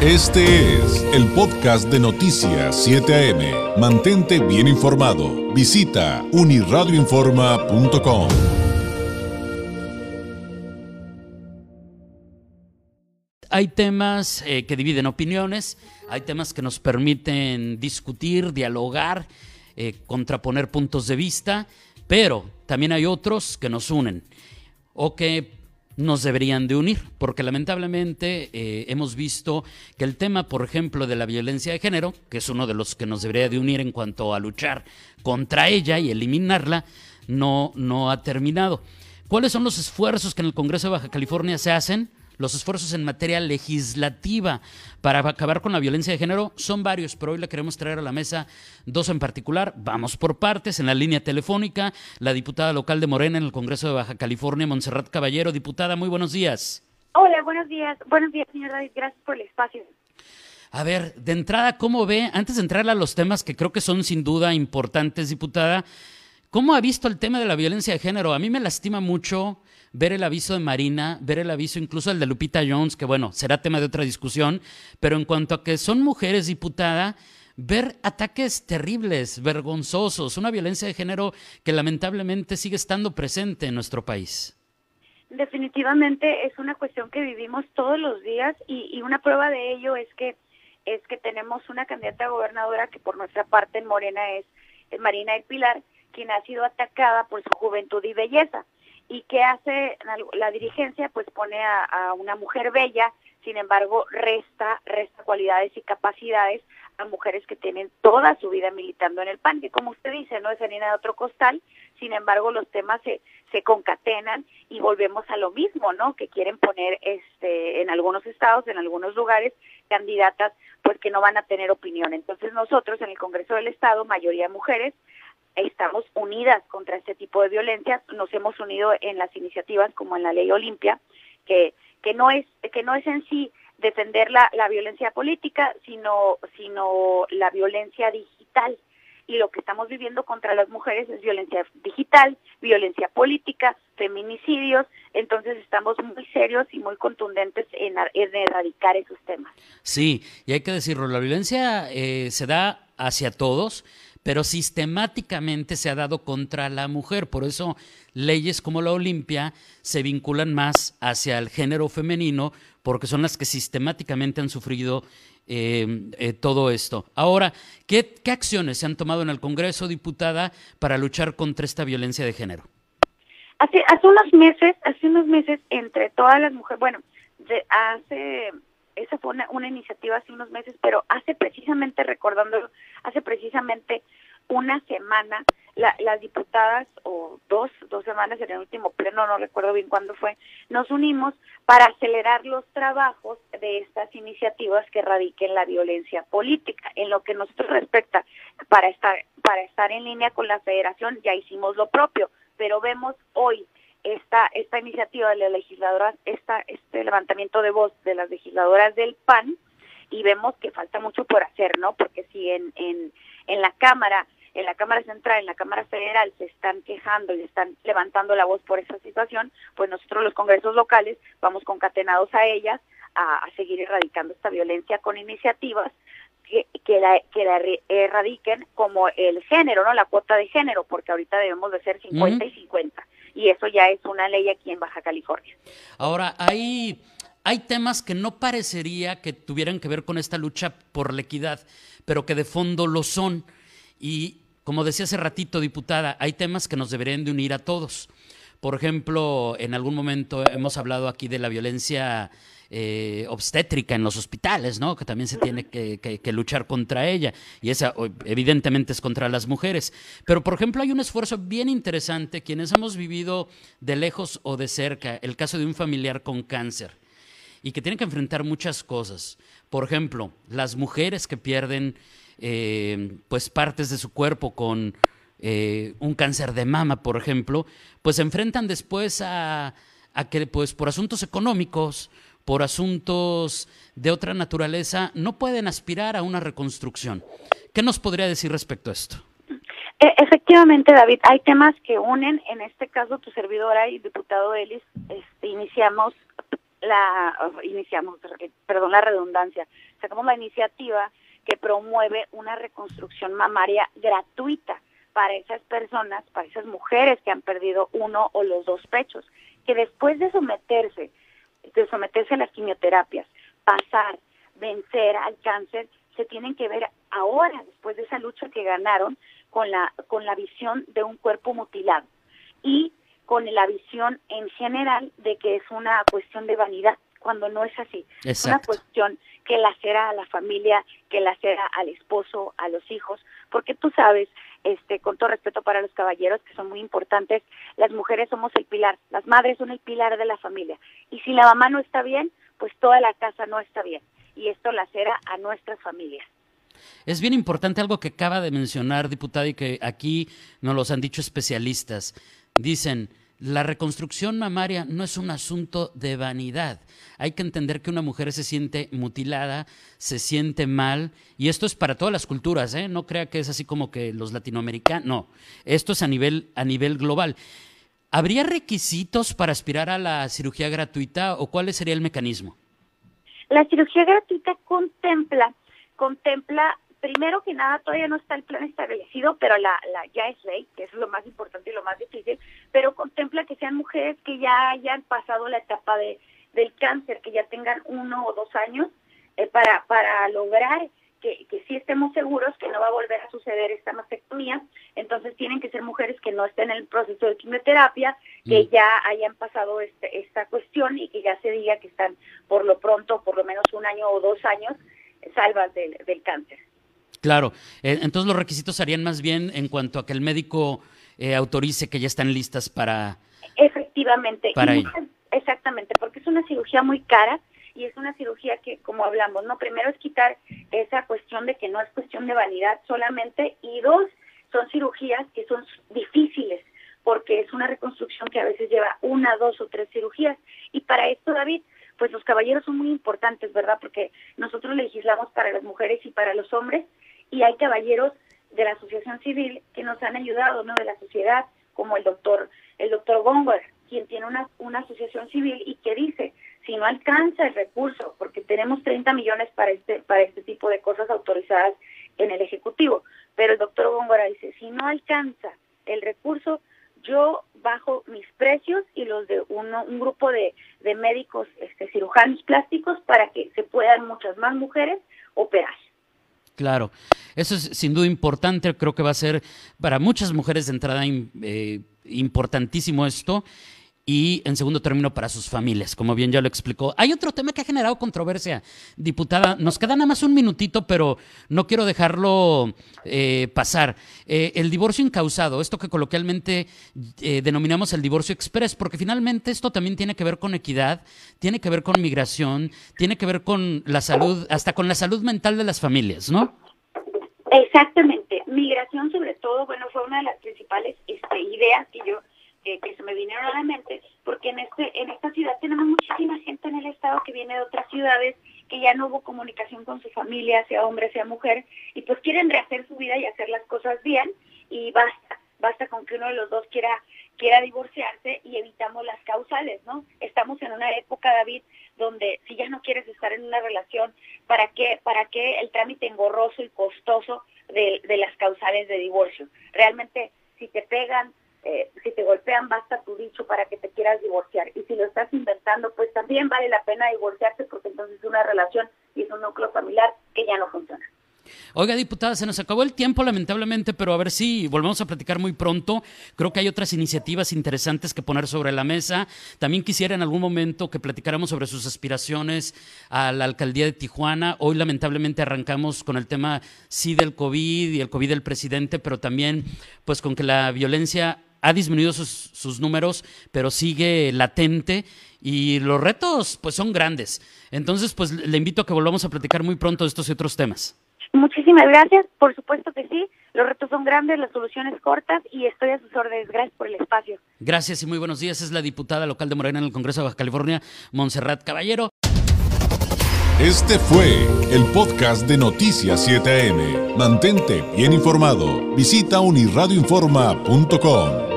Este es el podcast de Noticias 7 AM. Mantente bien informado. Visita uniradioinforma.com. Hay temas eh, que dividen opiniones, hay temas que nos permiten discutir, dialogar, eh, contraponer puntos de vista, pero también hay otros que nos unen o que nos deberían de unir, porque lamentablemente eh, hemos visto que el tema, por ejemplo, de la violencia de género, que es uno de los que nos debería de unir en cuanto a luchar contra ella y eliminarla, no, no ha terminado. ¿Cuáles son los esfuerzos que en el Congreso de Baja California se hacen? Los esfuerzos en materia legislativa para acabar con la violencia de género son varios, pero hoy le queremos traer a la mesa dos en particular. Vamos por partes. En la línea telefónica, la diputada local de Morena en el Congreso de Baja California, Montserrat Caballero. Diputada, muy buenos días. Hola, buenos días. Buenos días, señor David. Gracias por el espacio. A ver, de entrada, ¿cómo ve, antes de entrar a los temas que creo que son sin duda importantes, diputada, ¿cómo ha visto el tema de la violencia de género? A mí me lastima mucho ver el aviso de Marina, ver el aviso incluso el de Lupita Jones, que bueno, será tema de otra discusión, pero en cuanto a que son mujeres diputada, ver ataques terribles, vergonzosos, una violencia de género que lamentablemente sigue estando presente en nuestro país. Definitivamente es una cuestión que vivimos todos los días y, una prueba de ello es que es que tenemos una candidata a gobernadora que por nuestra parte en Morena es, es Marina El Pilar, quien ha sido atacada por su juventud y belleza y qué hace la dirigencia pues pone a, una mujer bella sin embargo resta resta cualidades y capacidades a mujeres que tienen toda su vida militando en el PAN que como usted dice no es harina de otro costal sin embargo los temas se se concatenan y volvemos a lo mismo no que quieren poner este en algunos estados en algunos lugares candidatas pues que no van a tener opinión. Entonces nosotros en el Congreso del Estado mayoría mujeres estamos unidas contra este tipo de violencia, nos hemos unido en las iniciativas como en la Ley Olimpia, que, que no es, que no es en sí defender la, la violencia política, sino, sino la violencia digital. Y lo que estamos viviendo contra las mujeres es violencia digital, violencia política, feminicidios, entonces estamos muy serios y muy contundentes en, en erradicar esos temas. Sí, y hay que decirlo, la violencia eh, se da hacia todos, pero sistemáticamente se ha dado contra la mujer. Por eso leyes como la Olimpia se vinculan más hacia el género femenino, porque son las que sistemáticamente han sufrido eh, eh, todo esto. Ahora, ¿qué, ¿qué acciones se han tomado en el Congreso, diputada, para luchar contra esta violencia de género? Hace, hace unos meses, hace unos meses, entre todas las mujeres, bueno, hace esa fue una, iniciativa hace unos meses, pero hace precisamente, recordándolo, hace precisamente una semana, las diputadas, o dos, dos semanas en el último pleno, no recuerdo bien cuándo fue, nos unimos para acelerar los trabajos de estas iniciativas que radiquen la violencia política. En lo que nosotros respecta, para estar, para estar en línea con la federación, ya hicimos lo propio, pero vemos hoy esta, esta iniciativa de las legisladoras, esta, este levantamiento de voz de las legisladoras del PAN y vemos que falta mucho por hacer, ¿no? Porque si en, en, en la Cámara, en la Cámara Central, en la Cámara Federal se están quejando y están levantando la voz por esa situación, pues nosotros los congresos locales vamos concatenados a ellas a, a seguir erradicando esta violencia con iniciativas que, que, la, que la erradiquen como el género, ¿no? La cuota de género, porque ahorita debemos de ser 50 y 50 y eso ya es una ley aquí en Baja California. Ahora, hay, hay temas que no parecería que tuvieran que ver con esta lucha por la equidad, pero que de fondo lo son. Y como decía hace ratito, diputada, hay temas que nos deberían de unir a todos. Por ejemplo, en algún momento hemos hablado aquí de la violencia eh, obstétrica en los hospitales, ¿no? Que también se tiene que, luchar contra ella. Y esa, evidentemente, es contra las mujeres. Pero, por ejemplo, hay un esfuerzo bien interesante, quienes hemos vivido de lejos o de cerca, el caso de un familiar con cáncer y que tienen que enfrentar muchas cosas. Por ejemplo, las mujeres que pierden eh, pues partes de su cuerpo con eh, un cáncer de mama, por ejemplo, pues se enfrentan después a, a que, pues por asuntos económicos, por asuntos de otra naturaleza, no pueden aspirar a una reconstrucción. ¿Qué nos podría decir respecto a esto? E, efectivamente, David, hay temas que unen. En este caso, tu servidora y diputado Ellis, este, iniciamos la, iniciamos, perdón la redundancia, sacamos la iniciativa que promueve una reconstrucción mamaria gratuita para esas personas, para esas mujeres que han perdido uno o los dos pechos, que después de someterse, de someterse a las quimioterapias, pasar, vencer al cáncer, se tienen que ver ahora, después de esa lucha que ganaron, con la, con la visión de un cuerpo mutilado y con la visión en general de que es una cuestión de vanidad, cuando no es así. Es una cuestión que lacera a la familia, que lacera al esposo, a los hijos, porque tú sabes, este, con todo respeto para los caballeros, que son muy importantes, las mujeres somos el pilar, las madres son el pilar de la familia. Y si la mamá no está bien, pues toda la casa no está bien y esto lacera a nuestras familias. Es bien importante algo que acaba de mencionar, diputada, y que aquí nos los han dicho especialistas. Dicen, la reconstrucción mamaria no es un asunto de vanidad. Hay que entender que una mujer se siente mutilada, se siente mal, y esto es para todas las culturas, ¿eh? No crea que es así como que los latinoamericanos, no. Esto es a nivel, a nivel global. ¿Habría requisitos para aspirar a la cirugía gratuita o cuál sería el mecanismo? La cirugía gratuita contempla, contempla, primero que nada, todavía no está el plan establecido, pero la, la ya es ley, que es lo más importante y lo más difícil, pero contempla que sean mujeres que ya hayan pasado la etapa de, del cáncer, que ya tengan uno o dos años eh, para, para lograr que, que sí estemos seguros que no va a volver a suceder esta mastectomía, entonces tienen que ser mujeres que no estén en el proceso de quimioterapia, que mm. ya hayan pasado este, esta cuestión y que ya se diga que están por lo pronto, por lo menos un año o dos años, salvas del, del cáncer. Claro, eh, entonces los requisitos serían más bien en cuanto a que el médico eh, autorice que ya están listas para... Efectivamente, para exactamente, porque es una cirugía muy cara, y es una cirugía que, como hablamos, no primero es quitar esa cuestión de que no es cuestión de vanidad solamente y dos, son cirugías que son difíciles porque es una reconstrucción que a veces lleva una, dos o tres cirugías. Y para esto, David, pues los caballeros son muy importantes, ¿verdad? Porque nosotros legislamos para las mujeres y para los hombres y hay caballeros de la asociación civil que nos han ayudado, ¿no? De la sociedad, como el doctor, el doctor Gonger, quien tiene una, una asociación civil y que dice, si no alcanza el recurso, porque tenemos 30 millones para este, para este tipo de cosas autorizadas en el Ejecutivo, pero el doctor Góngora dice, si no alcanza el recurso, yo bajo mis precios y los de uno, un grupo de, de médicos este, cirujanos plásticos para que se puedan muchas más mujeres operar. Claro, eso es sin duda importante, creo que va a ser para muchas mujeres de entrada eh, importantísimo esto y en segundo término para sus familias, como bien ya lo explicó. Hay otro tema que ha generado controversia, diputada. Nos queda nada más un minutito, pero no quiero dejarlo eh, pasar. Eh, el divorcio incausado, esto que coloquialmente eh, denominamos el divorcio express, porque finalmente esto también tiene que ver con equidad, tiene que ver con migración, tiene que ver con la salud, hasta con la salud mental de las familias, ¿no? Exactamente. Migración sobre todo, bueno, fue una de las principales este, ideas que yo que, se me vinieron a la mente, porque en este en esta ciudad tenemos muchísima gente en el estado que viene de otras ciudades que ya no hubo comunicación con su familia, sea hombre, sea mujer, y pues quieren rehacer su vida y hacer las cosas bien, y basta, basta con que uno de los dos quiera quiera divorciarse y evitamos las causales, ¿no? Estamos en una época, David, donde si ya no quieres estar en una relación, ¿para qué, para qué el trámite engorroso y costoso de, de las causales de divorcio? Realmente, si te pegan, eh, si te golpean basta tu dicho para que te quieras divorciar. Y si lo estás inventando, pues también vale la pena divorciarse porque entonces es una relación y es un núcleo familiar que ya no funciona. Oiga, diputada, se nos acabó el tiempo lamentablemente, pero a ver si volvemos a platicar muy pronto. Creo que hay otras iniciativas interesantes que poner sobre la mesa. También quisiera en algún momento que platicáramos sobre sus aspiraciones a la alcaldía de Tijuana. Hoy lamentablemente arrancamos con el tema sí del COVID y el COVID del presidente, pero también pues con que la violencia ha disminuido sus, números, pero sigue latente y los retos pues son grandes. Entonces, pues le invito a que volvamos a platicar muy pronto de estos y otros temas. Muchísimas gracias, por supuesto que sí. Los retos son grandes, las soluciones cortas y estoy a sus órdenes. Gracias por el espacio. Gracias y muy buenos días. Es la diputada local de Morena en el Congreso de Baja California, Montserrat Caballero. Este fue el podcast de Noticias 7am. Mantente bien informado. Visita unirradioinforma.com.